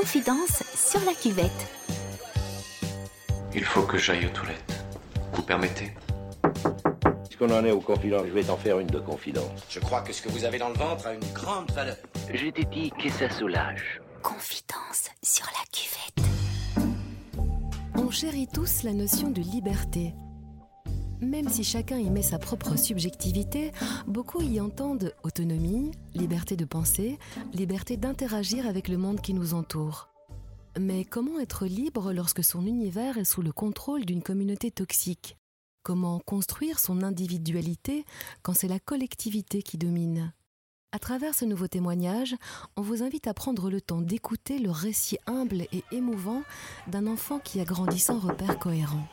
Confidence sur la cuvette. Il faut que j'aille aux toilettes. Vous permettez? Puisqu'on en est aux confidences, je vais t'en faire une de confidence. Je crois que ce que vous avez dans le ventre a une grande valeur. Je t'ai dit que ça soulage. Confidence sur la cuvette. On chérit tous la notion de liberté. Même si chacun y met sa propre subjectivité, beaucoup y entendent autonomie, liberté de penser, liberté d'interagir avec le monde qui nous entoure. Mais comment être libre lorsque son univers est sous le contrôle d'une communauté toxique? Comment construire son individualité quand c'est la collectivité qui domine? À travers ce nouveau témoignage, on vous invite à prendre le temps d'écouter le récit humble et émouvant d'un enfant qui a grandi sans repère cohérent.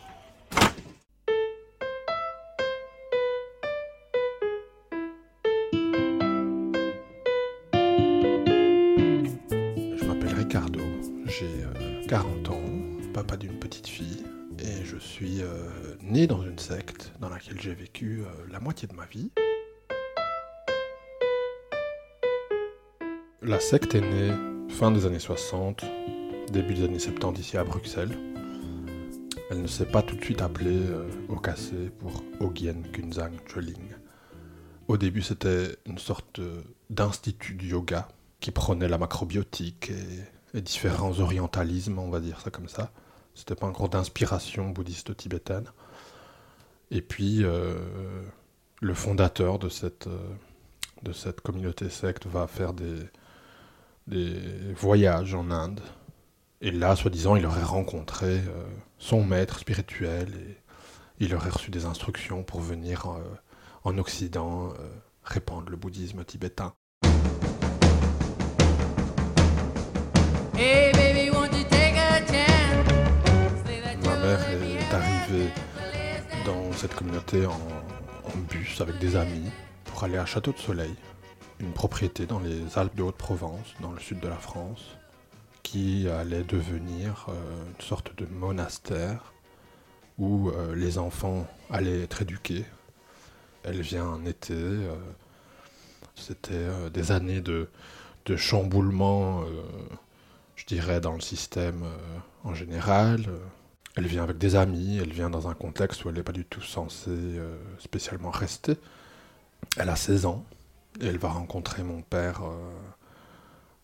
40 ans, papa d'une petite fille, et je suis euh, né dans une secte dans laquelle j'ai vécu euh, la moitié de ma vie. La secte est née fin des années 60, début des années 70 ici à Bruxelles. Elle ne s'est pas tout de suite appelée euh, pour Ogyen Kunzang Choling. Au début, c'était une sorte euh, d'institut de yoga qui prenait la macrobiotique et différents orientalismes, on va dire ça comme ça. C'était pas encore d'inspiration bouddhiste tibétaine. Et puis, euh, le fondateur de cette, euh, de cette communauté secte va faire des, des voyages en Inde. Et là, soi-disant, il aurait rencontré euh, son maître spirituel et il aurait reçu des instructions pour venir en Occident répandre le bouddhisme tibétain. Ma mère est arrivée dans cette communauté en, en bus avec des amis pour aller à Château de Soleil, une propriété dans les Alpes de Haute-Provence, dans le sud de la France, qui allait devenir euh, une sorte de monastère où euh, les enfants allaient être éduqués. Elle vient en été, euh, c'était des années de, de chamboulement, je dirais, dans le système euh, en général. Euh, Elle vient avec des amis, elle vient dans un contexte où elle n'est pas du tout censée euh, spécialement rester. Elle a 16 ans et elle va rencontrer mon père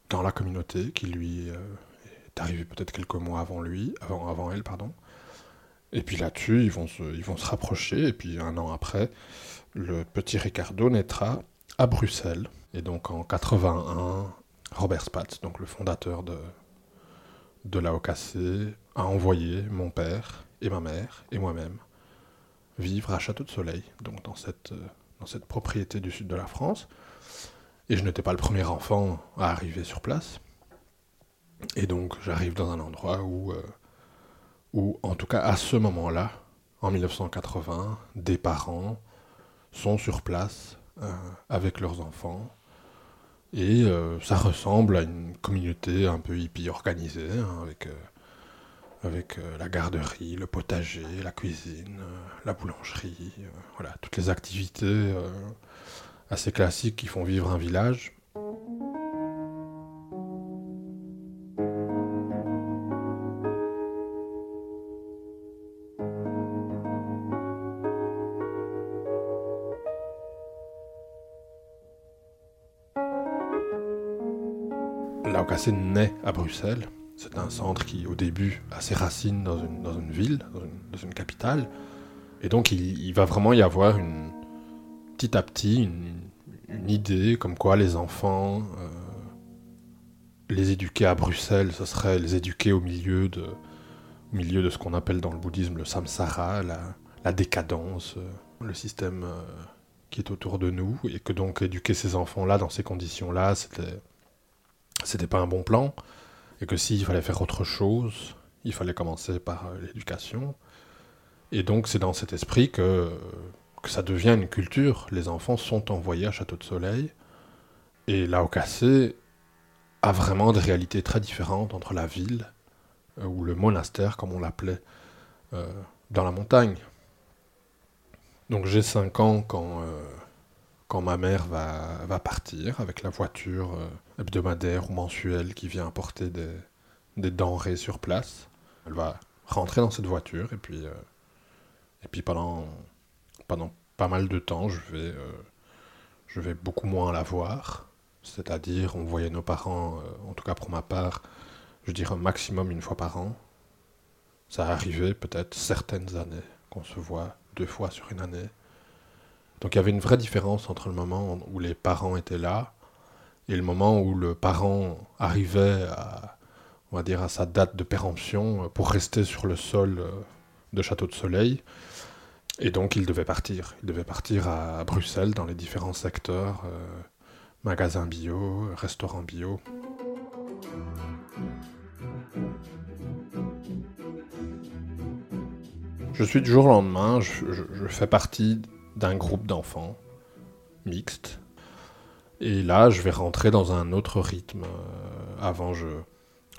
dans la communauté qui lui est arrivé peut-être quelques mois avant lui, avant, avant elle, pardon. Et puis là-dessus, ils vont, se, ils vont se rapprocher et puis un an après, le petit Ricardo naîtra à Bruxelles. Et donc en 81, Robert Spatz, donc le fondateur de, de la OKC, a envoyé mon père et ma mère et moi-même vivre à Château de Soleil, donc dans cette, euh, dans cette propriété du sud de la France. Et je n'étais pas le premier enfant à arriver sur place. Et donc j'arrive dans un endroit où, euh, en tout cas à ce moment-là, en 1980, des parents sont sur place euh, avec leurs enfants. Et euh, ça ressemble à une communauté un peu hippie organisée, hein, avec, euh, euh, la garderie, le potager, la cuisine, la boulangerie, voilà, toutes les activités assez classiques qui font vivre un village. Naît à Bruxelles. C'est un centre qui, au début, a ses racines dans une, ville, dans une, capitale. Et donc, il, va vraiment y avoir petit à petit une, idée comme quoi les enfants, euh, les éduquer à Bruxelles, ce serait les éduquer au milieu de, au milieu de ce qu'on appelle dans le bouddhisme le samsara, la, la décadence, euh, le système euh, qui est autour de nous. Et que donc, éduquer ces enfants-là dans ces conditions-là, c'était c'était pas un bon plan, et que s'il fallait faire autre chose, il fallait commencer par euh, l'éducation. Et donc c'est dans cet esprit que, que ça devient une culture. Les enfants sont envoyés à Château de Soleil, et la OKC a vraiment des réalités très différentes entre la ville, euh, ou le monastère, comme on l'appelait, euh, dans la montagne. Donc j'ai 5 ans quand, quand ma mère va, partir avec la voiture euh, hebdomadaire ou mensuelle qui vient apporter des, denrées sur place. Elle va rentrer dans cette voiture et puis, euh, et puis pendant, pendant pas mal de temps, je vais, euh, je vais beaucoup moins la voir. C'est-à-dire, on voyait nos parents, en tout cas pour ma part, je dirais un maximum une fois par an. Ça arrivait peut-être certaines années qu'on se voit deux fois sur une année. Donc il y avait une vraie différence entre le moment où les parents étaient là et le moment où le parent arrivait à, on va dire, à sa date de péremption pour rester sur le sol euh, de Château de Soleil. Et donc il devait partir. Il devait partir à Bruxelles dans les différents secteurs, euh, magasins bio, restaurants bio. Je suis du jour au lendemain, je fais partie d'un groupe d'enfants mixte. Et là, je vais rentrer dans un autre rythme. Euh, avant, je,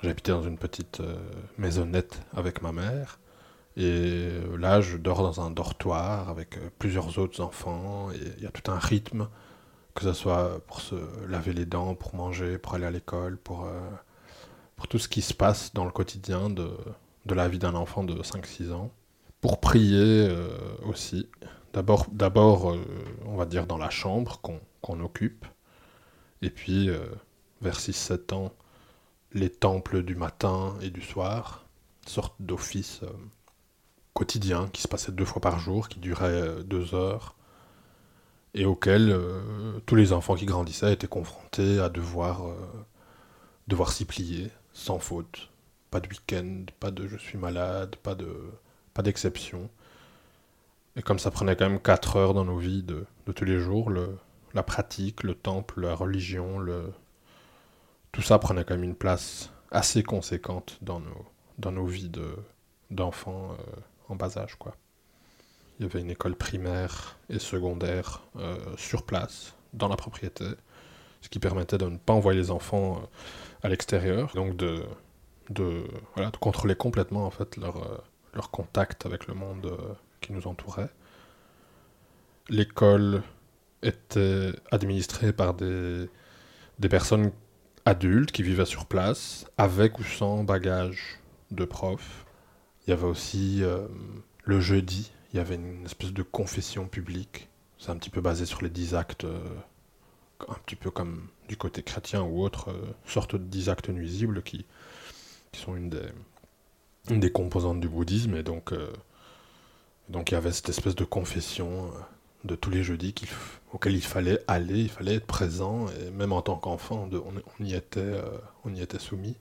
j'habitais dans une petite euh, maisonnette avec ma mère. Et euh, là, je dors dans un dortoir avec plusieurs autres enfants. Et il y a tout un rythme, que ce soit pour se laver les dents, pour manger, pour aller à l'école, pour, pour tout ce qui se passe dans le quotidien de, de la vie d'un enfant de 5-6 ans. Pour prier aussi. D'abord, euh, on va dire dans la chambre qu'on occupe. Et puis, euh, vers 6-7 ans, les temples du matin et du soir, sorte d'office euh, quotidien qui se passait deux fois par jour, qui durait deux heures, et auquel tous les enfants qui grandissaient étaient confrontés à devoir, devoir s'y plier, sans faute. Pas de week-end, pas de je suis malade, pas de pas d'exception. Et comme ça prenait quand même 4 heures dans nos vies de, de tous les jours, le, la pratique, le temple, la religion, tout ça prenait quand même une place assez conséquente dans nos, dans nos vies de, d'enfants euh, en bas âge. Il y avait une école primaire et secondaire euh, sur place, dans la propriété, ce qui permettait de ne pas envoyer les enfants euh, à l'extérieur, donc de, de, voilà, de contrôler complètement en fait leur, leur contact avec le monde qui nous entourait. L'école était administrée par des, des personnes adultes qui vivaient sur place, avec ou sans bagage de prof. Il y avait aussi euh, le jeudi, il y avait une espèce de confession publique. C'est un petit peu basé sur les dix actes, euh, un petit peu comme du côté chrétien ou autre, euh, sorte de dix actes nuisibles qui, qui sont une des, une des composantes du bouddhisme. Et donc, euh, donc il y avait cette espèce de confession euh, de tous les jeudis f- auquel il fallait aller, il fallait être présent, et même en tant qu'enfant, on, y était, euh, on y était soumis.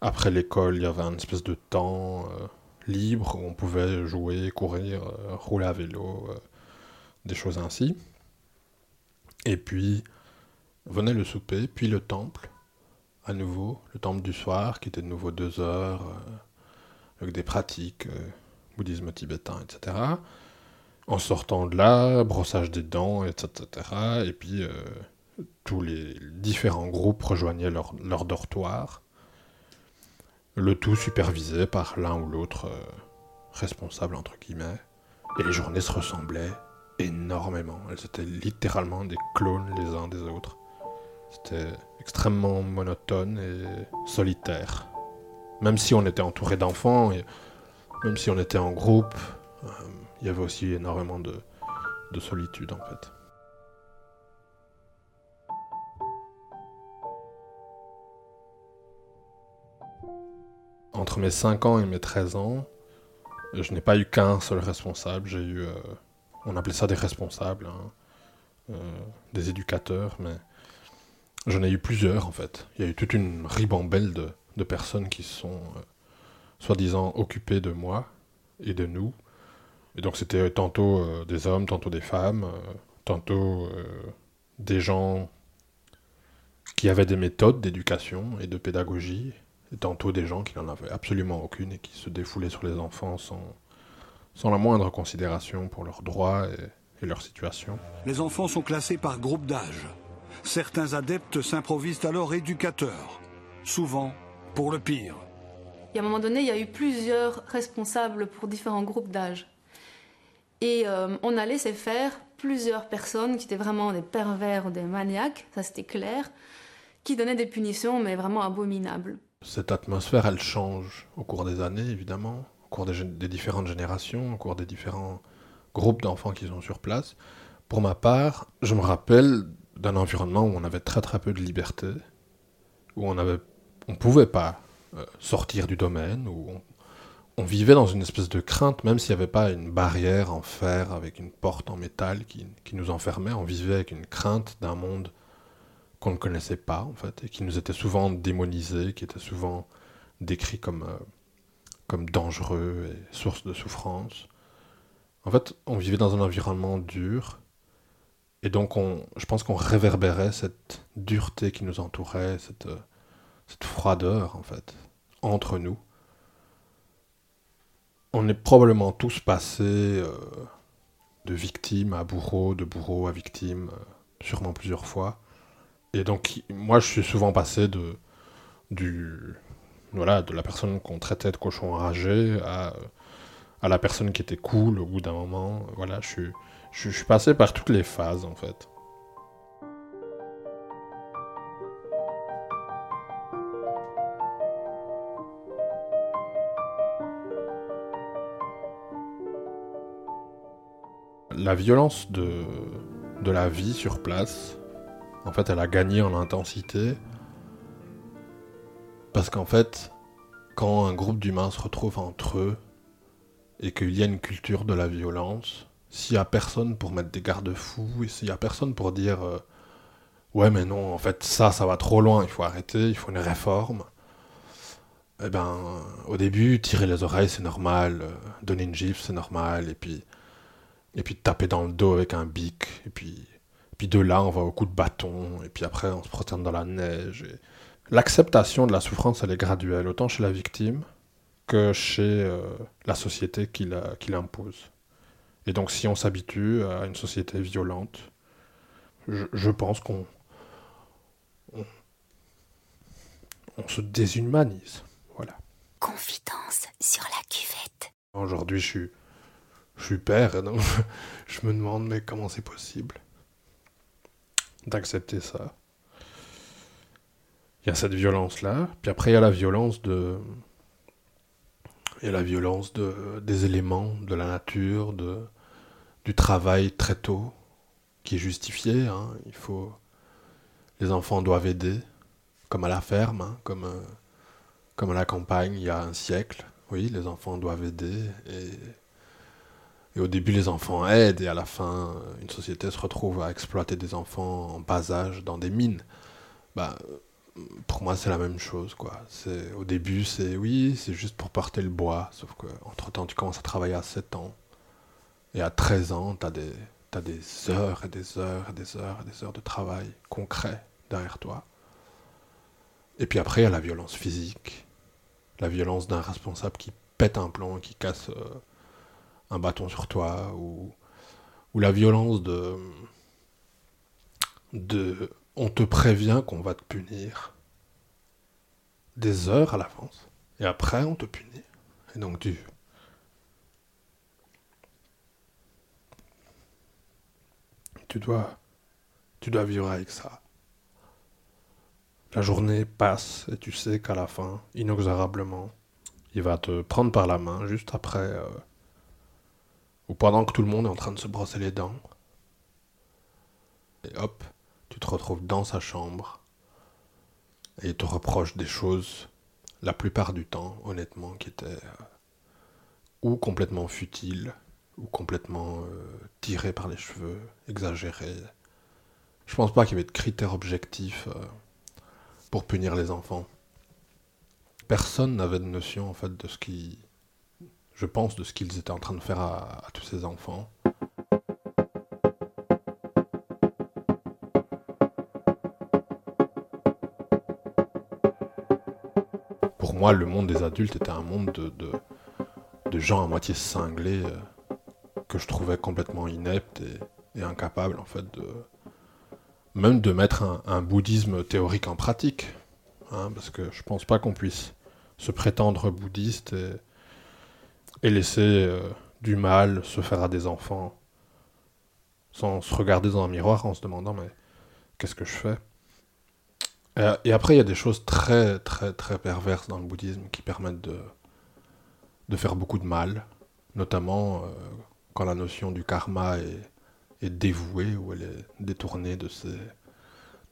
Après l'école, il y avait un espèce de temps euh, libre où on pouvait jouer, courir, rouler à vélo, des choses ainsi. Et puis venait le souper, puis le temple, à nouveau, le temple du soir, qui était de nouveau deux heures, avec des pratiques, bouddhisme tibétain, etc. En sortant de là, brossage des dents, etc. Et puis euh, tous les différents groupes rejoignaient leur, dortoir, le tout supervisé par l'un ou l'autre euh, responsable, entre guillemets. Et les journées se ressemblaient énormément. Elles étaient littéralement des clones les uns des autres. C'était extrêmement monotone et solitaire. Même si on était entouré d'enfants, même si on était en groupe, euh, il y avait aussi énormément de, de solitude en fait. Entre mes 5 ans et mes 13 ans, je n'ai pas eu qu'un seul responsable. J'ai eu, euh, on appelait ça des responsables, hein, euh, des éducateurs, mais j'en ai eu plusieurs en fait. Il y a eu toute une ribambelle de, de personnes qui se sont soi-disant occupées de moi et de nous. Et donc c'était tantôt euh, des hommes, tantôt des femmes, euh, tantôt euh, des gens qui avaient des méthodes d'éducation et de pédagogie, et tantôt des gens qui n'en avaient absolument aucune et qui se défoulaient sur les enfants sans, sans la moindre considération pour leurs droits et leur situation. Les enfants sont classés par groupe d'âge. Certains adeptes s'improvisent alors éducateurs, souvent pour le pire. Et à un moment donné, il y a eu plusieurs responsables pour différents groupes d'âge. Et euh, on a laissé faire plusieurs personnes qui étaient vraiment des pervers ou des maniaques, ça c'était clair, qui donnaient des punitions mais vraiment abominables. Cette atmosphère, elle change au cours des années, évidemment, au cours des, différentes générations, au cours des différents groupes d'enfants qui sont sur place. Pour ma part, je me rappelle d'un environnement où on avait très très peu de liberté, où on avait, on pouvait pas sortir du domaine, où on, on, vivait dans une espèce de crainte, même s'il n'y avait pas une barrière en fer avec une porte en métal qui, qui nous enfermait, on vivait avec une crainte d'un monde qu'on ne connaissait pas en fait, et qui nous était souvent démonisé, qui était souvent décrit comme, euh, comme dangereux et source de souffrance. En fait, on vivait dans un environnement dur, et donc on, je pense qu'on réverbérait cette dureté qui nous entourait, cette, euh, cette froideur en fait, entre nous. On est probablement tous passés euh, de victime à bourreau, de bourreau à victime, euh, sûrement plusieurs fois. Et donc, moi, je suis souvent passé de, du, voilà, de la personne qu'on traitait de cochon enragé à, à la personne qui était cool au bout d'un moment. Voilà, je je suis passé par toutes les phases, en fait. La violence de, la vie sur place, en fait, elle a gagné en intensité. Parce qu'en fait, quand un groupe d'humains se retrouve entre eux et qu'il y a une culture de la violence, s'il n'y a personne pour mettre des garde-fous et s'il n'y a personne pour dire euh, ouais mais non en fait ça ça va trop loin il faut arrêter il faut une réforme eh ben au début tirer les oreilles c'est normal euh, donner une gifle c'est normal et puis et puis taper dans le dos avec un bic et puis puis de là on va au coup de bâton et puis après on se prosterne dans la neige et... l'acceptation de la souffrance elle est graduelle autant chez la victime que chez euh, la société qui l'impose. Et donc si on s'habitue à une société violente, je, je pense qu'on on, on, se déshumanise. Voilà. Confidence sur la cuvette. Aujourd'hui, je suis, je suis père, donc je me demande mais comment c'est possible d'accepter ça? Il y a cette violence-là, puis après il y a la violence de il y a la violence de, des éléments, de la nature, de, du travail très tôt, qui est justifié. Hein. Il faut, les enfants doivent aider, comme à la ferme, hein, comme, euh, comme à la campagne il y a un siècle. Oui, les enfants doivent aider. Et, et au début, les enfants aident, et à la fin, une société se retrouve à exploiter des enfants en bas âge dans des mines. Bah, pour moi, c'est la même chose, quoi. C'est, au début, c'est oui, c'est juste pour porter le bois, sauf que entre temps, tu commences à travailler à 7 ans. Et à 13 ans, tu as des, t'as des heures et des heures et des heures et des heures de travail concret derrière toi. Et puis après, il y a la violence physique, la violence d'un responsable qui pète un plomb, qui casse euh, un bâton sur toi, ou, la violence de, de on te prévient qu'on va te punir des heures à l'avance. Et après, on te punit. Et donc, tu. Tu dois. Tu dois vivre avec ça. La journée passe et tu sais qu'à la fin, inexorablement, il va te prendre par la main juste après. Euh, ou pendant que tout le monde est en train de se brosser les dents. Et hop, tu te retrouves dans sa chambre et il te reproche des choses, la plupart du temps, honnêtement, qui étaient euh, ou complètement futiles, ou complètement euh, tirées par les cheveux, exagérées. Je pense pas qu'il y avait de critères objectifs euh, pour punir les enfants. Personne n'avait de notion, en fait, de ce qui. Je pense, de ce qu'ils étaient en train de faire à, tous ces enfants. pour moi, le monde des adultes était un monde de, gens à moitié cinglés euh, que je trouvais complètement ineptes et, incapables, en fait, de même de mettre un, bouddhisme théorique en pratique. Hein, parce que je pense pas qu'on puisse se prétendre bouddhiste et laisser euh, du mal se faire à des enfants sans se regarder dans un miroir en se demandant mais qu'est-ce que je fais? Euh, Et après, il y a des choses très, très, très perverses dans le bouddhisme qui permettent de, de faire beaucoup de mal, notamment euh, quand la notion du karma est, est dévouée ou elle est détournée de ses,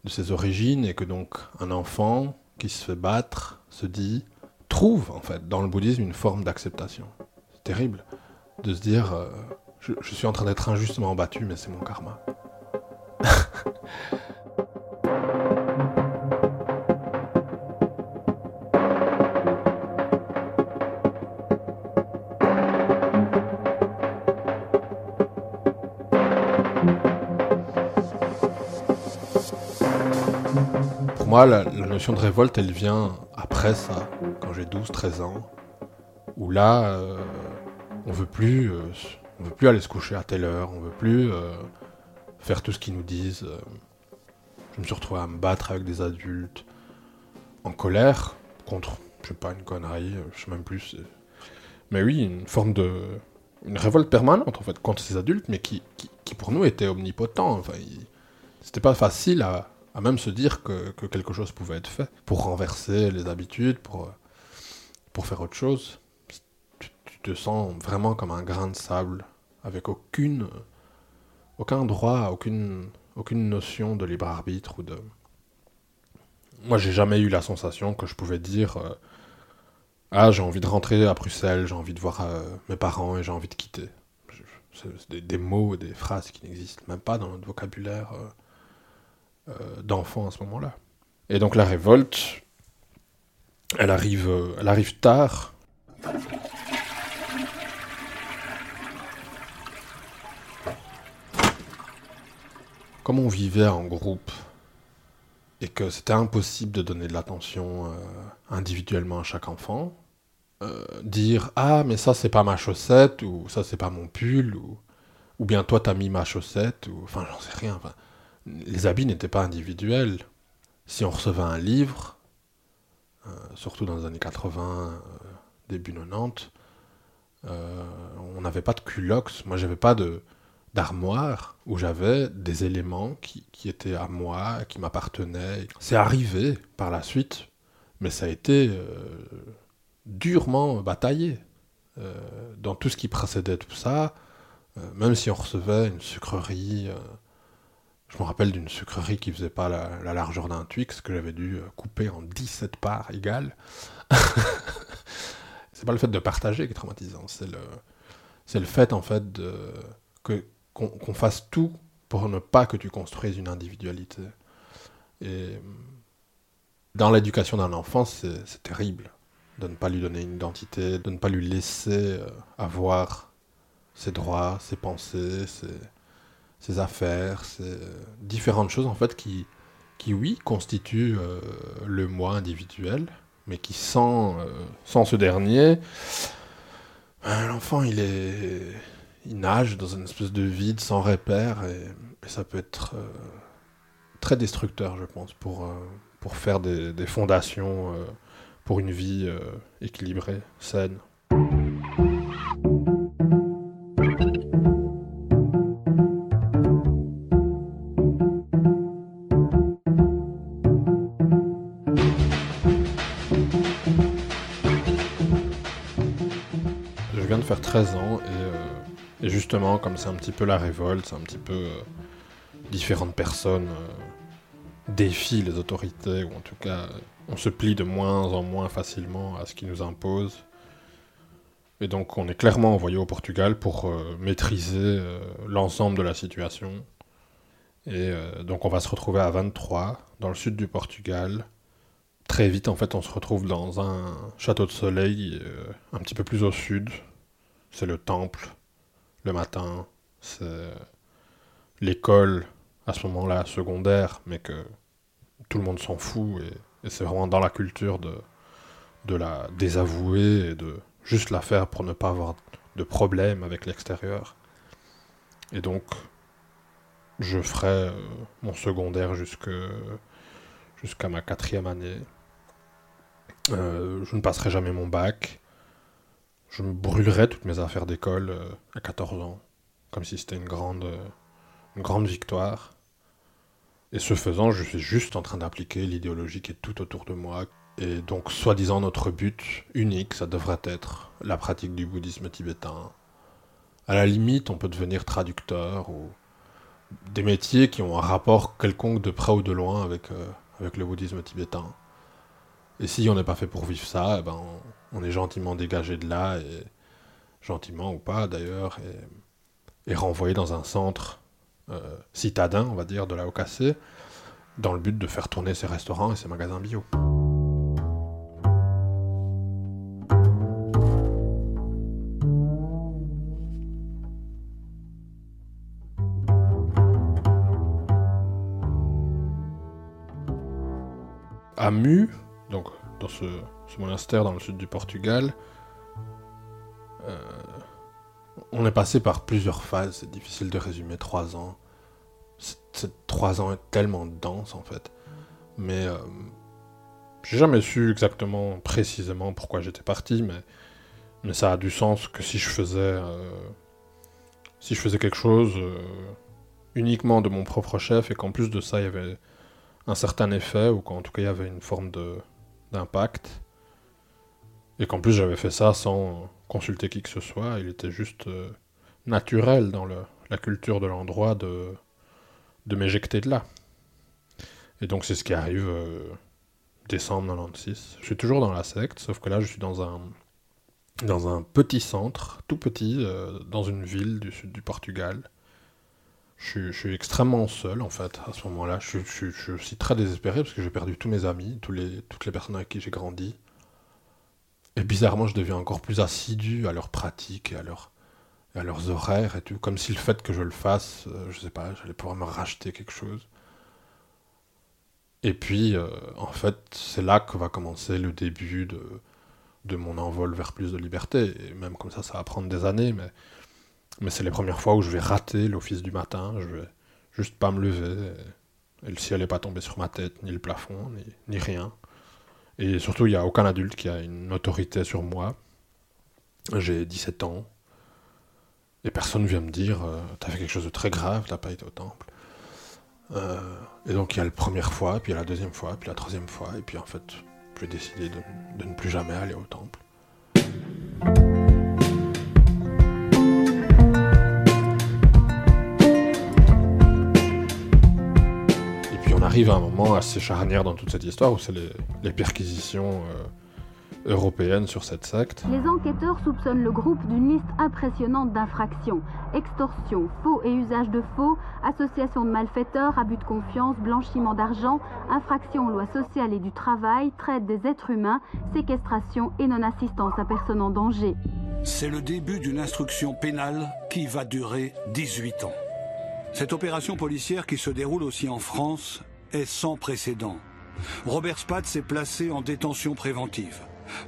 de ses origines et que donc un enfant qui se fait battre se dit, trouve en fait dans le bouddhisme une forme d'acceptation. Terrible de se dire, euh, je, suis en train d'être injustement battu, mais c'est mon karma. Pour moi, la, la notion de révolte, elle vient après ça, quand j'ai 12-13 ans, où là, euh, on veut plus, euh, veut plus aller se coucher à telle heure, on veut plus euh, faire tout ce qu'ils nous disent. euh. Je me suis retrouvé à me battre avec des adultes, en colère, contre, je sais pas, une connerie, je sais même plus. Mais oui, une forme de... Une révolte permanente, en fait, contre ces adultes, mais qui, pour nous était omnipotent. Enfin, c'était pas facile à, même se dire que, que quelque chose pouvait être fait pour renverser les habitudes, pour faire autre chose. Tu, te sens vraiment comme un grain de sable, avec aucune, aucun droit, aucune, aucune notion de libre arbitre ou de. Moi, j'ai jamais eu la sensation que je pouvais dire euh, Ah, j'ai envie de rentrer à Bruxelles, j'ai envie de voir euh, mes parents et j'ai envie de quitter. C'est des, mots, des phrases qui n'existent même pas dans notre vocabulaire euh, d'enfant à ce moment-là. Et donc la révolte, elle arrive, elle arrive tard. Comme on vivait en groupe et que c'était impossible de donner de l'attention euh, individuellement à chaque enfant, euh, dire ah mais ça c'est pas ma chaussette ou ça c'est pas mon pull ou ou bien toi t'as mis ma chaussette ou enfin j'en sais rien. les habits n'étaient pas individuels. Si on recevait un livre, euh, surtout dans les années 80, euh, début 90, euh, on n'avait pas de culox. Moi, j'avais pas de d'armoire où j'avais des éléments qui, qui étaient à moi, qui m'appartenaient. C'est arrivé par la suite, mais ça a été euh, durement bataillé. Euh, dans tout ce qui précédait tout ça, euh, même si on recevait une sucrerie, je me rappelle d'une sucrerie qui faisait pas la, la largeur d'un Twix, que j'avais dû couper en 17 parts égales. c'est pas le fait de partager qui est traumatisant, c'est le, le fait en fait de, que, qu'on, fasse tout pour ne pas que tu construises une individualité. Et dans l'éducation d'un enfant, c'est, terrible de ne pas lui donner une identité, de ne pas lui laisser euh, avoir ses droits, ses pensées, ses, affaires, ses différentes choses en fait qui, qui oui, constituent euh, le moi individuel, mais qui sans, euh, sans ce dernier, l'enfant il est, il nage dans une espèce de vide sans repère et, ça peut être euh, très destructeur, je pense, pour, euh, faire des, fondations euh, pour une vie équilibrée, saine. Justement, comme c'est un petit peu la révolte, c'est un petit peu euh, différentes personnes euh, défient les autorités, ou en tout cas, on se plie de moins en moins facilement à ce qui nous impose. Et donc, on est clairement envoyé au Portugal pour euh, maîtriser l'ensemble de la situation. Et donc, on va se retrouver à 23, dans le sud du Portugal. Très vite, en fait, on se retrouve dans un château de soleil un petit peu plus au sud. C'est le temple, le matin. C'est l'école, à ce moment-là, secondaire, mais que tout le monde s'en fout. Et, c'est vraiment dans la culture de, la désavouer et de juste la faire pour ne pas avoir de problème avec l'extérieur. Et donc, je ferai euh, mon secondaire jusqu'à ma quatrième année. Euh, je ne passerai jamais mon bac. Je me brûlerai toutes mes affaires d'école euh, à 14 ans, comme si c'était une grande, euh, une grande victoire. Et ce faisant, je suis juste en train d'appliquer l'idéologie qui est tout autour de moi. Et donc, soi-disant, notre but unique, ça devrait être la pratique du bouddhisme tibétain. À la limite, on peut devenir traducteur ou des métiers qui ont un rapport quelconque de près ou de loin avec, euh, avec le bouddhisme tibétain. Et si on n'est pas fait pour vivre ça, eh ben on, est gentiment dégagé de là, et gentiment ou pas d'ailleurs, et, renvoyé dans un centre euh, citadin, on va dire, de la OKC, dans le but de faire tourner ses restaurants et ses magasins bio. Donc dans ce, monastère dans le sud du Portugal, euh, on est passé par plusieurs phases, c'est difficile de résumer trois ans. Ces trois ans est tellement dense en fait. Mais euh, j'ai jamais su exactement, précisément pourquoi j'étais parti, mais, ça a du sens que si je faisais, euh, si je faisais quelque chose uniquement de mon propre chef et qu'en plus de ça il y avait un certain effet, ou qu'en tout cas il y avait une forme d'impact, et qu'en plus j'avais fait ça sans consulter qui que ce soit, il était juste euh, naturel dans le, la culture de l'endroit de, de m'éjecter de là. Et donc c'est ce qui arrive euh, décembre 96. Je suis toujours dans la secte, sauf que là je suis dans un, dans un petit centre, tout petit, euh, dans une ville du sud du Portugal. Je, suis extrêmement seul en fait à ce moment-là. Je, je, je, suis très désespéré parce que j'ai perdu tous mes amis, toutes les personnes avec qui j'ai grandi. Et bizarrement, je deviens encore plus assidu à leurs pratiques et à, leur, et à leurs horaires et tout, comme si le fait que je le fasse, euh, je sais pas, j'allais pouvoir me racheter quelque chose. Et puis, euh, en fait, c'est là que va commencer le début de, de mon envol vers plus de liberté. Et même comme ça, ça va prendre des années, mais, mais c'est les premières fois où je vais rater l'office du matin, je vais juste pas me lever, et, le ciel n'est pas tombé sur ma tête, ni le plafond, ni, rien. Et surtout, il n'y a aucun adulte qui a une autorité sur moi. J'ai 17 ans. Et personne ne vient me dire euh, T'as fait quelque chose de très grave, t'as pas été au temple. Euh, et donc, il y a la première fois, puis il y a la deuxième fois, puis la troisième fois. Et puis en fait, j'ai décidé de, de ne plus jamais aller au temple. Arrive à un moment assez charnière dans toute cette histoire où c'est les, les, perquisitions euh, européennes sur cette secte. Les enquêteurs soupçonnent le groupe d'une liste impressionnante d'infractions extorsion, faux et usage de faux, association de malfaiteurs, abus de confiance, blanchiment d'argent, infraction aux lois sociales et du travail, traite des êtres humains, séquestration et non-assistance à personne en danger. C'est le début d'une instruction pénale qui va durer 18 ans. Cette opération policière qui se déroule aussi en France est sans précédent. Robert Spatz est placé en détention préventive.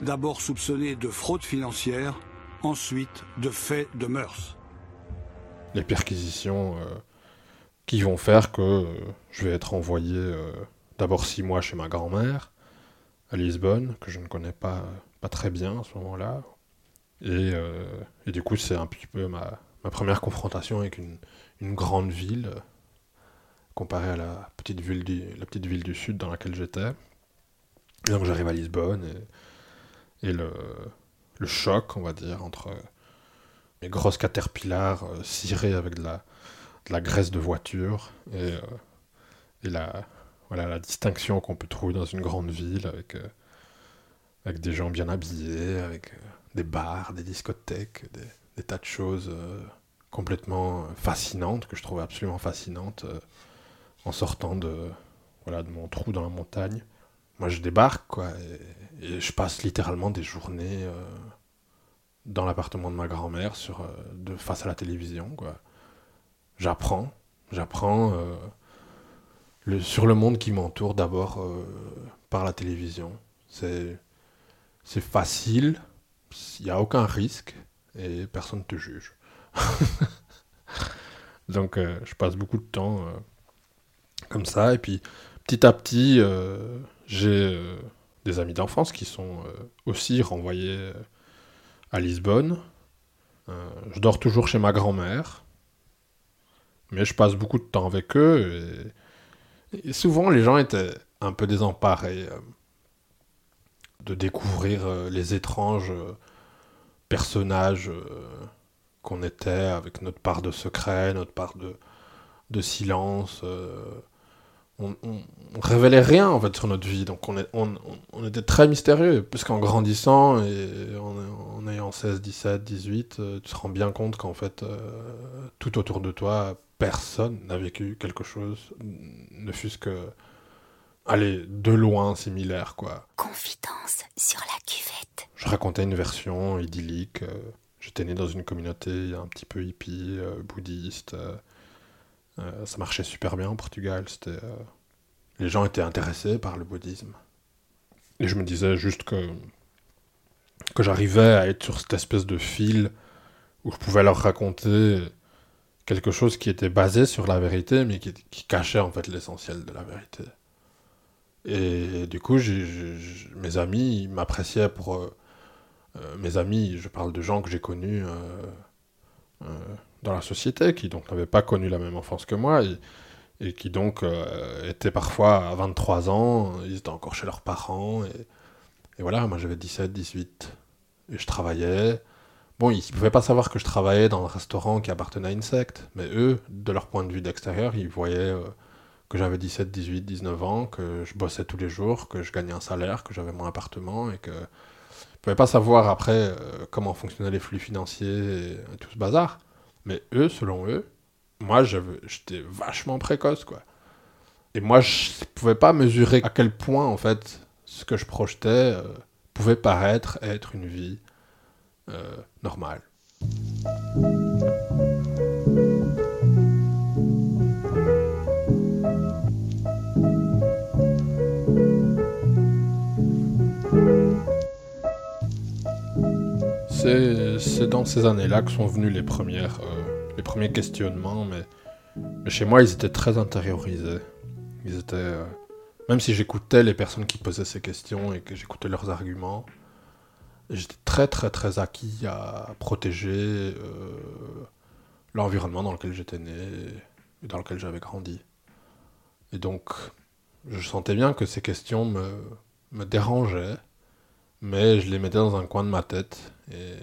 D'abord soupçonné de fraude financière, ensuite de faits de mœurs. Les perquisitions euh, qui vont faire que euh, je vais être envoyé euh, d'abord six mois chez ma grand-mère à Lisbonne, que je ne connais pas, pas très bien à ce moment-là. Et, du coup, c'est un petit peu ma, première confrontation avec une grande ville comparé à la petite ville du, sud dans laquelle j'étais. Et donc j'arrive à Lisbonne et, le, choc, on va dire, entre mes grosses caterpillars euh, cirés avec de la, graisse de voiture et, euh, la, distinction qu'on peut trouver dans une grande ville avec, euh, des gens bien habillés, avec des bars, des discothèques, des, des tas de choses complètement fascinantes, que je trouvais absolument fascinantes en sortant de, voilà, de mon trou dans la montagne. Moi, je débarque, quoi, et, je passe littéralement des journées euh, dans l'appartement de ma grand-mère, sur, euh, de face à la télévision, quoi. J'apprends, j'apprends euh, le, sur le monde qui m'entoure d'abord par la télévision. C'est, c'est facile, il n'y a aucun risque, et personne ne te juge. Donc, je passe beaucoup de temps comme ça. Et puis petit à petit, euh, j'ai euh, des amis d'enfance qui sont euh, aussi renvoyés à Lisbonne. je dors toujours chez ma grand-mère, mais je passe beaucoup de temps avec eux. Et souvent, les gens étaient un peu désemparés de découvrir les étranges personnages qu'on était avec notre part de secret, notre part de, silence. On, on, on révélait rien en fait sur notre vie, donc on, est- on, on- on était très mystérieux. Puisqu'en grandissant et en, en ayant 16, 17, 18, euh, tu te rends bien compte qu'en fait, euh, tout autour de toi, personne n'a vécu quelque chose, ne fût-ce que, allez, de loin similaire, quoi. Confidence sur la cuvette. Je racontais une version idyllique. euh, J'étais né dans une communauté un petit peu hippie, euh, bouddhiste. Euh, ça marchait super bien au Portugal. C'était, euh, les gens étaient intéressés par le bouddhisme. Et je me disais juste que, j'arrivais à être sur cette espèce de fil où je pouvais leur raconter quelque chose qui était basé sur la vérité, mais qui, cachait en fait l'essentiel de la vérité. Et du coup, mes amis m'appréciaient pour... euh, mes amis, je parle de gens que j'ai connus dans la société, qui donc n'avaient pas connu la même enfance que moi, et, qui donc euh, étaient parfois à 23 ans, ils étaient encore chez leurs parents, et, voilà, moi j'avais 17, 18, et je travaillais. Bon, ils ne pouvaient pas savoir que je travaillais dans un restaurant qui appartenait à une secte, mais eux, de leur point de vue d'extérieur, ils voyaient euh, que j'avais 17, 18, 19 ans, que je bossais tous les jours, que je gagnais un salaire, que j'avais mon appartement, et que ne pouvaient pas savoir après euh, comment fonctionnaient les flux financiers et, tout ce bazar. Mais eux, selon eux, moi, j'étais vachement précoce, quoi. Et moi, je ne pouvais pas mesurer à quel point, en fait, ce que je projetais euh, pouvait paraître être une vie euh, normale. C'est dans ces années-là que sont venus les, premières, euh, les premiers questionnements, mais, chez moi, ils étaient très intériorisés. Ils étaient, euh, même si j'écoutais les personnes qui posaient ces questions et que j'écoutais leurs arguments, j'étais très très très acquis à protéger euh, l'environnement dans lequel j'étais né et dans lequel j'avais grandi. Et donc, je sentais bien que ces questions me dérangeaient, mais je les mettais dans un coin de ma tête et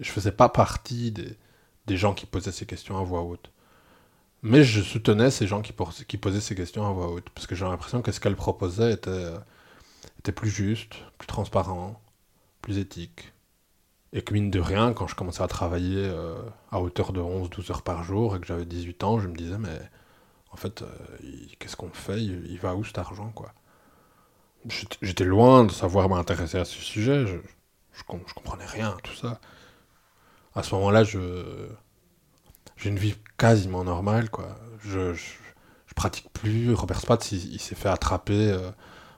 je faisais pas partie des, gens qui posaient ces questions à voix haute. Mais je soutenais ces gens qui, posaient ces questions à voix haute, parce que j'ai l'impression que ce qu'elles proposaient était, plus juste, plus transparent, plus éthique. Et que mine de rien, quand je commençais à travailler euh, à hauteur de 11-12 heures par jour et que j'avais 18 ans, je me disais, mais en fait, euh, qu'est-ce qu'on fait? Il, va où cet argent, J'étais- loin de savoir m'intéresser à ce sujet, je, je, je comprenais rien à tout ça. À ce moment-là, je j'ai une vie quasiment normale, quoi. Je, je, pratique plus. Robert Spatz, s'est fait attraper euh,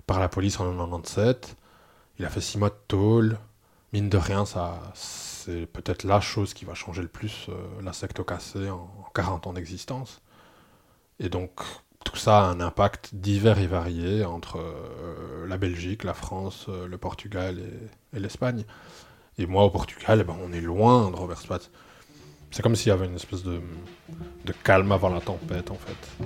par la police en 97. Il a fait six mois de tôle. Mine de rien, ça, c'est peut-être la chose qui va changer le plus euh, la secte au cassé en, en 40 ans d'existence. Et donc, tout ça a un impact divers et varié entre euh, la Belgique, la France, euh, le Portugal et, l'Espagne. Et moi, au Portugal, ben, on est loin de Robert Spatz. C'est comme s'il y avait une espèce de calme avant la tempête, en fait.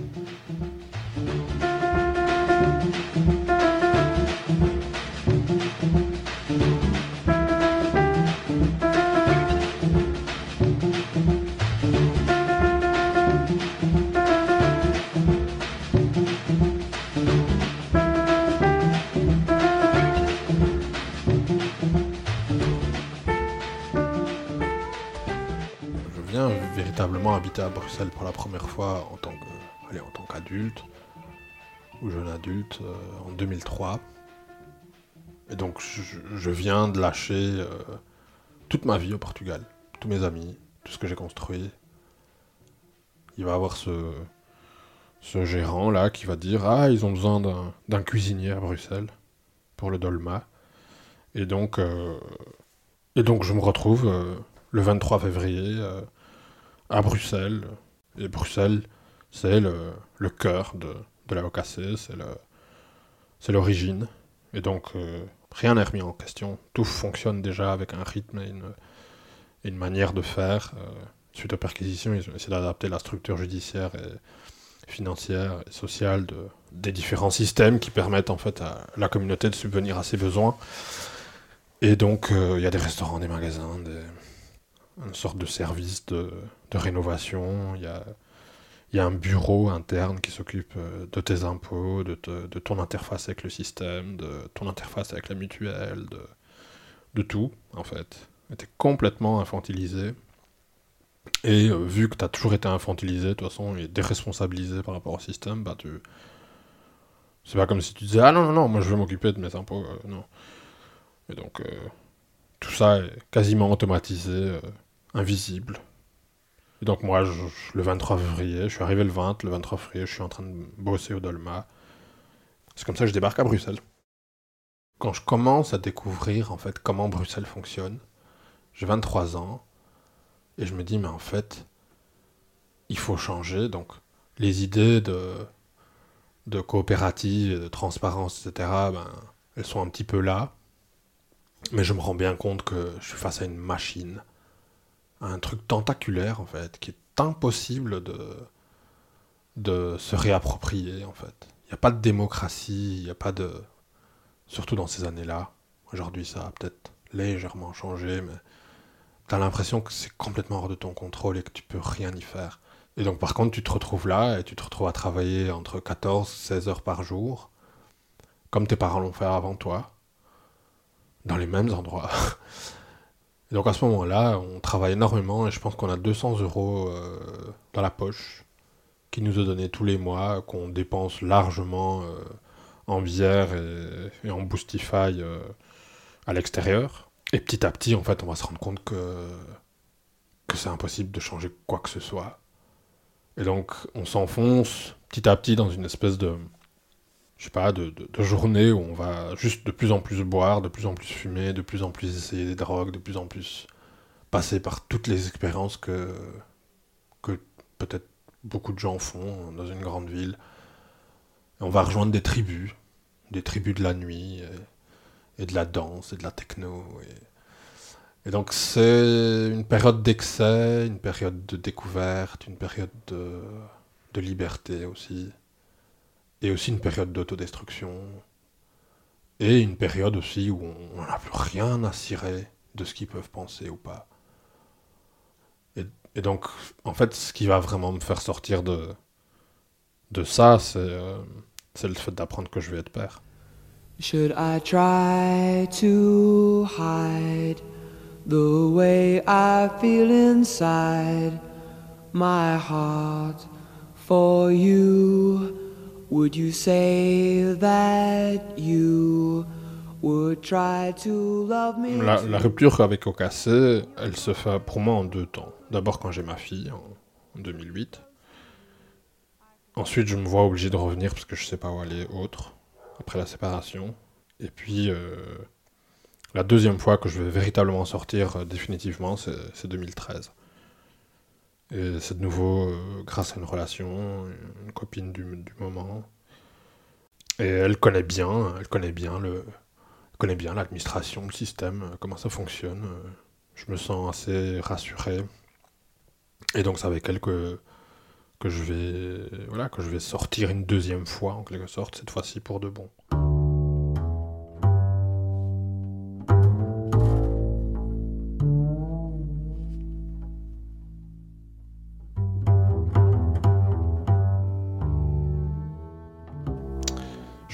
Véritablement habiter à Bruxelles pour la première fois en tant que, allez, en tant qu'adulte ou jeune adulte euh, en 2003. Et donc je, viens de lâcher euh, toute ma vie au Portugal, tous mes amis, tout ce que j'ai construit. Il va avoir ce, ce gérant là qui va dire ah ils ont besoin d'un- cuisinier à Bruxelles pour le dolma. Et donc euh, et donc je me retrouve le 23 février à Bruxelles. Et Bruxelles, c'est le, cœur de, de la c'est l'origine. Et donc, euh, rien n'est remis en question. Tout fonctionne déjà avec un rythme et une, et une manière de faire. Euh, suite aux perquisitions, ils ont essayé d'adapter la structure judiciaire et financière et sociale de, des différents systèmes qui permettent en fait à la communauté de subvenir à ses besoins. Et donc, euh, il y a des restaurants, des magasins, des... une sorte de service de, de rénovation. Il y a, un bureau interne qui s'occupe euh, de tes impôts, de, ton interface avec le système, de ton interface avec la mutuelle, de, tout, en fait. Tu es complètement infantilisé. Et euh, vu que tu as toujours été infantilisé, de toute façon, et déresponsabilisé par rapport au système, bah tu. C'est pas comme si tu disais Ah non, non, non, moi je veux m'occuper de mes impôts. euh, non. Et donc, tout ça est quasiment automatisé, invisible. Donc, moi, le 23 février, je suis arrivé le 20, le 23 février, je suis en train de bosser au Dolma. C'est comme ça que je débarque à Bruxelles. Quand je commence à découvrir, en fait, comment Bruxelles fonctionne, j'ai 23 ans, et je me dis, mais en fait, il faut changer. Donc, les idées de, de coopérative, de transparence, etc., ben, elles sont un petit peu là. Mais je me rends bien compte que je suis face à une machine, un truc tentaculaire, en fait, qui est impossible de, de se réapproprier, en fait. Il n'y a pas de démocratie, il n'y a pas de... Surtout dans ces années-là. Aujourd'hui, ça a peut-être légèrement changé, mais t'as l'impression que c'est complètement hors de ton contrôle et que tu peux rien y faire. Et donc, par contre, tu te retrouves là et tu te retrouves à travailler entre 14 16 heures par jour, comme tes parents l'ont fait avant toi, dans les mêmes endroits. Donc, à ce moment-là, on travaille énormément et je pense qu'on a 200 euros euh, dans la poche qui nous est donné tous les mois, qu'on dépense largement euh, en bière et, et en Boostify euh, à l'extérieur. Et petit à petit, en fait, on va se rendre compte que, que c'est impossible de changer quoi que ce soit. Et donc, on s'enfonce petit à petit dans une espèce de, je sais pas, de, de, journée où on va juste de plus en plus boire, de plus en plus fumer, de plus en plus essayer des drogues, de plus en plus passer par toutes les expériences que, que peut-être beaucoup de gens font dans une grande ville. On va rejoindre des tribus, des tribus de la nuit, et, et de la danse, et de la techno. Et, et donc c'est une période d'excès, une période de découverte, une période de, de liberté aussi, et aussi une période d'autodestruction, et une période aussi où on n'a plus rien à cirer de ce qu'ils peuvent penser ou pas. Et, donc, en fait, ce qui va vraiment me faire sortir de, de ça, c'est euh, le fait d'apprendre que je vais être père. Should I try to hide the way I feel inside my heart for you? Would you say that you would try to love me? La, rupture avec Ocassé, elle se fait pour moi en deux temps. D'abord quand j'ai ma fille, en, en 2008. Ensuite, je me vois obligé de revenir parce que je sais pas où aller autre, après la séparation. Et puis, euh, la deuxième fois que je vais véritablement sortir euh, définitivement, c'est 2013. Et c'est de nouveau euh, grâce à une relation, une copine du, du moment. Et elle connaît bien, elle connaît bien le, connaît bien l'administration, le système, euh, comment ça fonctionne. Je me sens assez rassuré. Et donc c'est avec elle que, que je vais voilà que je vais sortir une deuxième fois en quelque sorte, cette fois-ci pour de bon.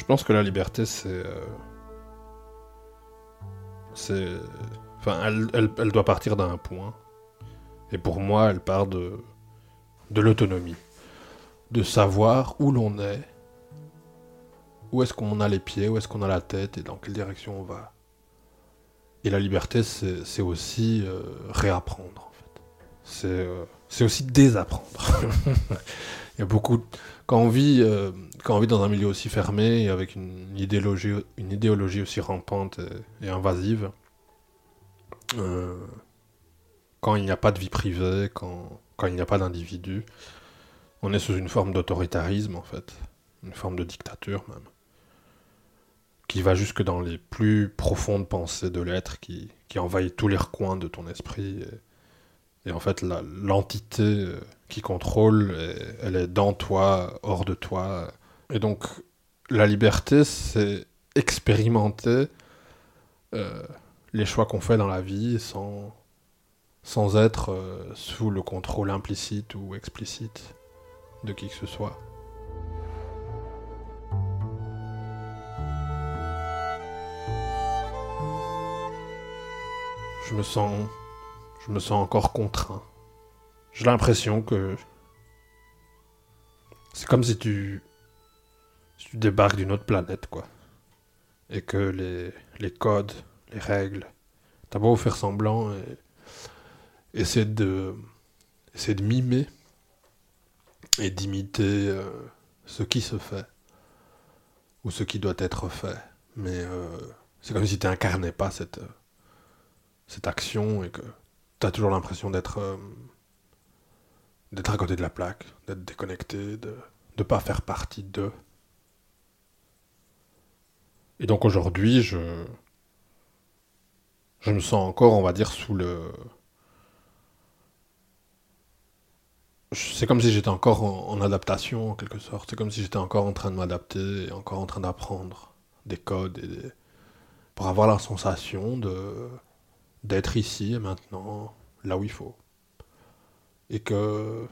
Je pense que la liberté, c'est. euh. Enfin, elle, doit partir d'un point. Et pour moi, elle part de. de l'autonomie. De savoir où l'on est, où est-ce qu'on a les pieds, où est-ce qu'on a la tête et dans quelle direction on va. Et la liberté, c'est aussi euh, réapprendre, en fait. C'est euh, c'est aussi désapprendre. Il y a beaucoup. Quand on vit, euh, quand on vit dans un milieu aussi fermé et avec une idéologie, une idéologie aussi rampante et, et invasive, euh, quand il n'y a pas de vie privée, quand, quand il n'y a pas d'individu, on est sous une forme d'autoritarisme en fait, une forme de dictature même, qui va jusque dans les plus profondes pensées de l'être, qui, qui envahit tous les recoins de ton esprit. Et, et en fait, l'entité euh, qui contrôle, et- elle est dans toi, hors de toi, Et donc, la liberté, c'est expérimenter euh, les choix qu'on fait dans la vie sans, sans être euh, sous le contrôle implicite ou explicite de qui que ce soit. Je me sens, je me sens encore contraint. J'ai l'impression que c'est comme si tu, si tu débarques d'une autre planète, quoi. Et que les, les codes, les règles, t'as beau faire semblant et essayer de, essayer de mimer et d'imiter euh, ce qui se fait ou ce qui doit être fait. Mais euh, c'est comme si tu n'incarnais pas cette, euh, cette action et que tu as toujours l'impression d'être euh, d'être à côté de la plaque, d'être déconnecté, de ne pas faire partie d'eux. Et donc aujourd'hui, je, je me sens encore, on va dire, sous le... C'est comme si j'étais encore en, adaptation, en quelque sorte. C'est comme si j'étais encore en train de m'adapter encore en train d'apprendre des codes et des... pour avoir la sensation de d'être ici et maintenant, là où il faut. Et que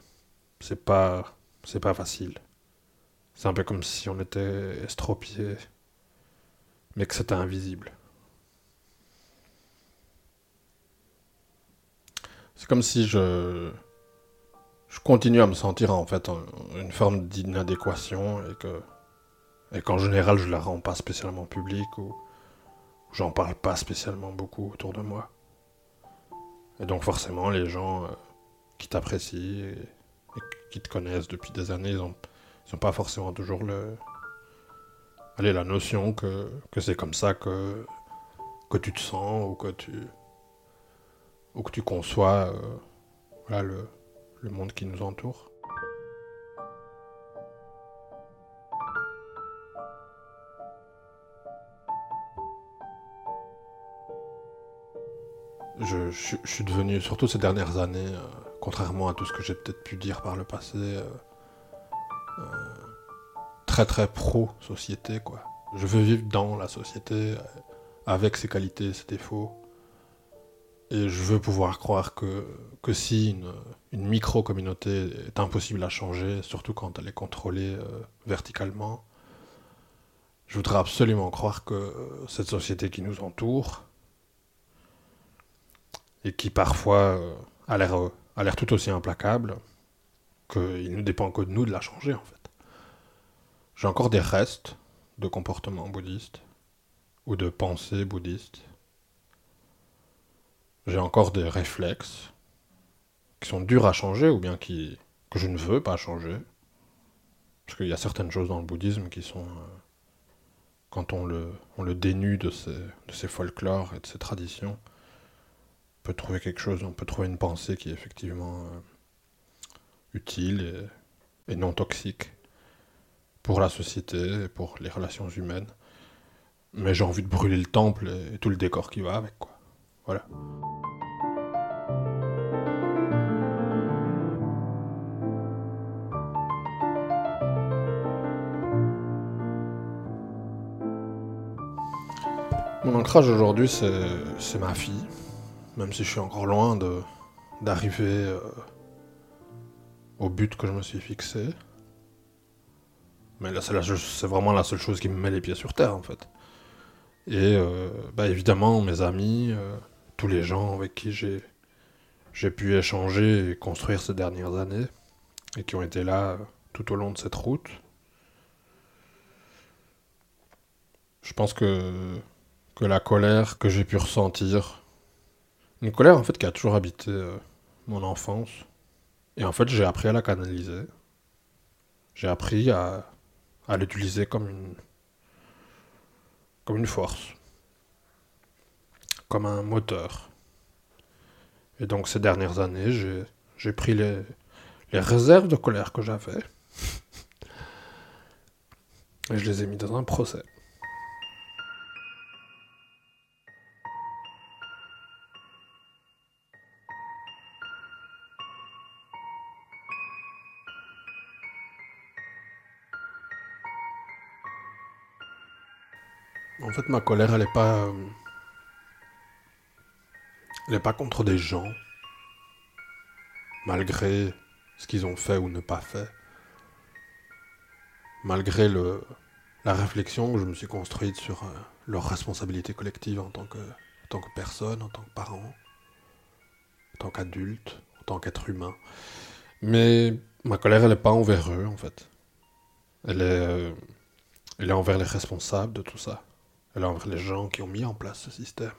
c'est pas c'est pas facile. C'est un peu comme si on était estropié, mais que c'était invisible. C'est comme si je je continue à me sentir en fait une forme d'inadéquation et que et qu'en général je la rends pas spécialement publique ou j'en parle pas spécialement beaucoup autour de moi. Et donc forcément les gens euh, qui t'apprécient et, qui te connaissent depuis des années, ils ont, ils ont pas forcément toujours le allez, la notion que, que c'est comme ça que, que tu te sens ou que tu ou que tu conçois euh, le, le monde qui nous entoure. Je suis devenu, surtout ces dernières années, euh, contrairement à tout ce que j'ai peut-être pu dire par le passé, euh, euh, très très pro-société, quoi. Je veux vivre dans la société, euh, avec ses qualités, ses défauts. Et je veux pouvoir croire que, que si une, micro-communauté est impossible à changer, surtout quand elle est contrôlée verticalement, je voudrais absolument croire que cette société qui nous entoure, et qui parfois a l'air a l'air tout aussi implacable, qu'il ne dépend que de nous de la changer en fait. J'ai encore des restes de comportements bouddhistes ou de pensées bouddhistes. J'ai encore des réflexes qui sont durs à changer ou bien qui, que je ne veux pas changer. Parce qu'il y a certaines choses dans le bouddhisme qui sont... euh, quand on le, on le dénue de ses, de ses folklores et de ses traditions, on peut trouver quelque chose, on peut trouver une pensée qui est effectivement euh, utile et, non toxique pour la société et pour les relations humaines. Mais j'ai envie de brûler le temple et, tout le décor qui va avec. Voilà. Mon ancrage aujourd'hui, c'est ma fille, même si je suis encore loin de d'arriver euh, au but que je me suis fixé. Mais là, c'est vraiment la seule chose qui me met les pieds sur terre, en fait. Et euh, bah, évidemment, mes amis, euh, tous les gens avec qui j'ai j'ai pu échanger et construire ces dernières années, et qui ont été là tout au long de cette route. Je pense que, que la colère que j'ai pu ressentir, une colère en fait qui a toujours habité euh, mon enfance, et en fait j'ai appris à la canaliser. J'ai appris à, l'utiliser comme une, force, comme un moteur. Et donc ces dernières années, j'ai, j'ai pris les, les réserves de colère que j'avais et je les ai mis dans un procès. Fait, ma colère, elle est pas. euh, pas contre des gens. Malgré ce qu'ils ont fait ou ne pas fait. Malgré la réflexion que je me suis construite sur euh, leur responsabilité collective en tant que, en personne, en tant que parent, en tant qu'adulte, en tant qu'être humain. Mais ma colère, elle n'est pas envers eux, en fait. Euh, elle est envers les responsables de tout ça. Elle envers les gens qui ont mis en place ce système.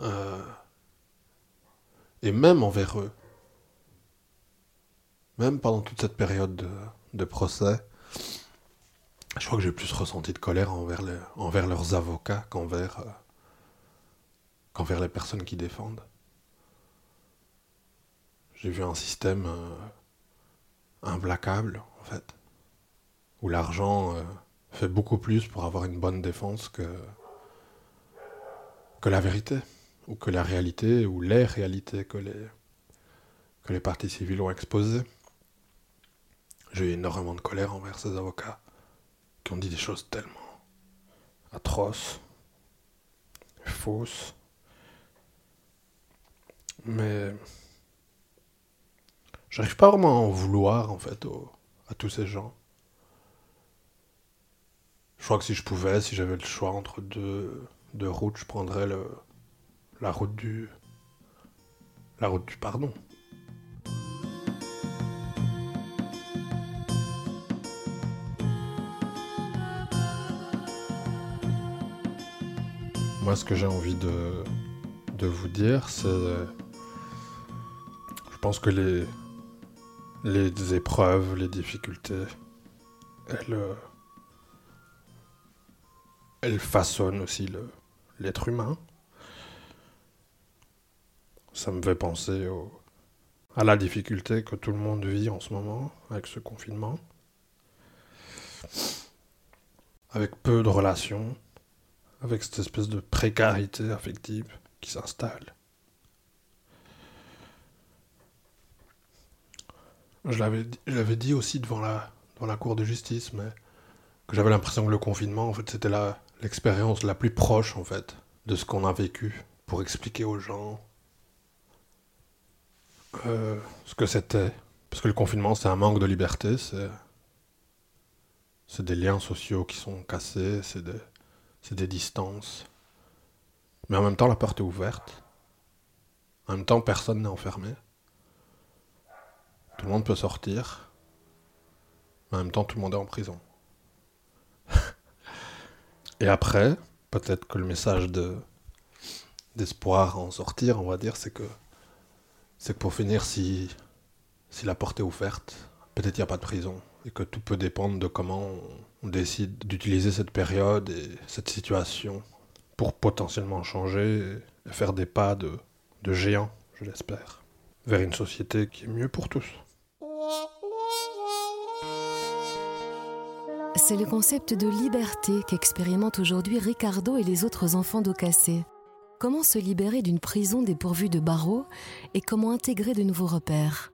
Euh, et même envers eux. Même pendant toute cette période de, de procès, je crois que j'ai plus ressenti de colère envers, envers leurs avocats qu'envers euh, qu'envers les personnes qui défendent. J'ai vu un système euh, implacable, en fait, où l'argent euh, fait beaucoup plus pour avoir une bonne défense que, que la vérité, ou que la réalité, ou les réalités que les, que les parties civiles ont exposées. J'ai eu énormément de colère envers ces avocats qui ont dit des choses tellement atroces, fausses. Mais j'arrive pas vraiment à en vouloir en fait à tous ces gens. Je crois que si je pouvais, si j'avais le choix entre deux, routes, je prendrais le, la route du la route du pardon. Moi, ce que j'ai envie de, de vous dire, c'est. Je pense que les, les épreuves, les difficultés, elles, elles façonnent aussi l'être humain. Ça me fait penser à la difficulté que tout le monde vit en ce moment avec ce confinement. Avec peu de relations, avec cette espèce de précarité affective qui s'installe. Je l'avais dit- aussi devant la, devant la cour de justice, mais que j'avais l'impression que le confinement, en fait, c'était la- l'expérience la plus proche, en fait, de ce qu'on a vécu pour expliquer aux gens euh, ce que c'était. Parce que le confinement, c'est un manque de liberté, c'est des liens sociaux qui sont cassés, c'est des, c'est des distances. Mais en même temps, la porte est ouverte. En même temps, personne n'est enfermé. Tout le monde peut sortir. Mais en même temps, tout le monde est en prison. Et après, peut-être que le message de d'espoir à en sortir, on va dire, c'est que c'est que pour finir, si si la porte est ouverte, peut-être il n'y a pas de prison et que tout peut dépendre de comment on, on décide d'utiliser cette période et cette situation pour potentiellement changer et faire des pas de, de géant, je l'espère, vers une société qui est mieux pour tous. C'est le concept de liberté qu'expérimentent aujourd'hui Ricardo et les autres enfants d'Ocassé. Comment se libérer d'une prison dépourvue de barreaux et comment intégrer de nouveaux repères?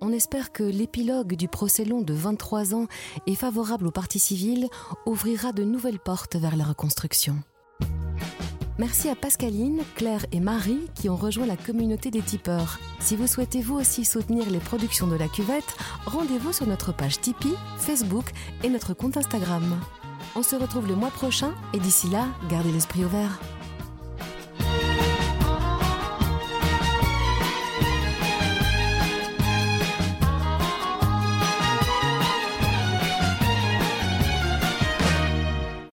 On espère que l'épilogue du procès long de 23 ans et favorable aux parties civiles ouvrira de nouvelles portes vers la reconstruction. Merci à Pascaline, Claire et Marie qui ont rejoint la communauté des tipeurs. Si vous souhaitez vous aussi soutenir les productions de la cuvette, rendez-vous sur notre page Tipeee, Facebook et notre compte Instagram. On se retrouve le mois prochain et d'ici là, gardez l'esprit ouvert.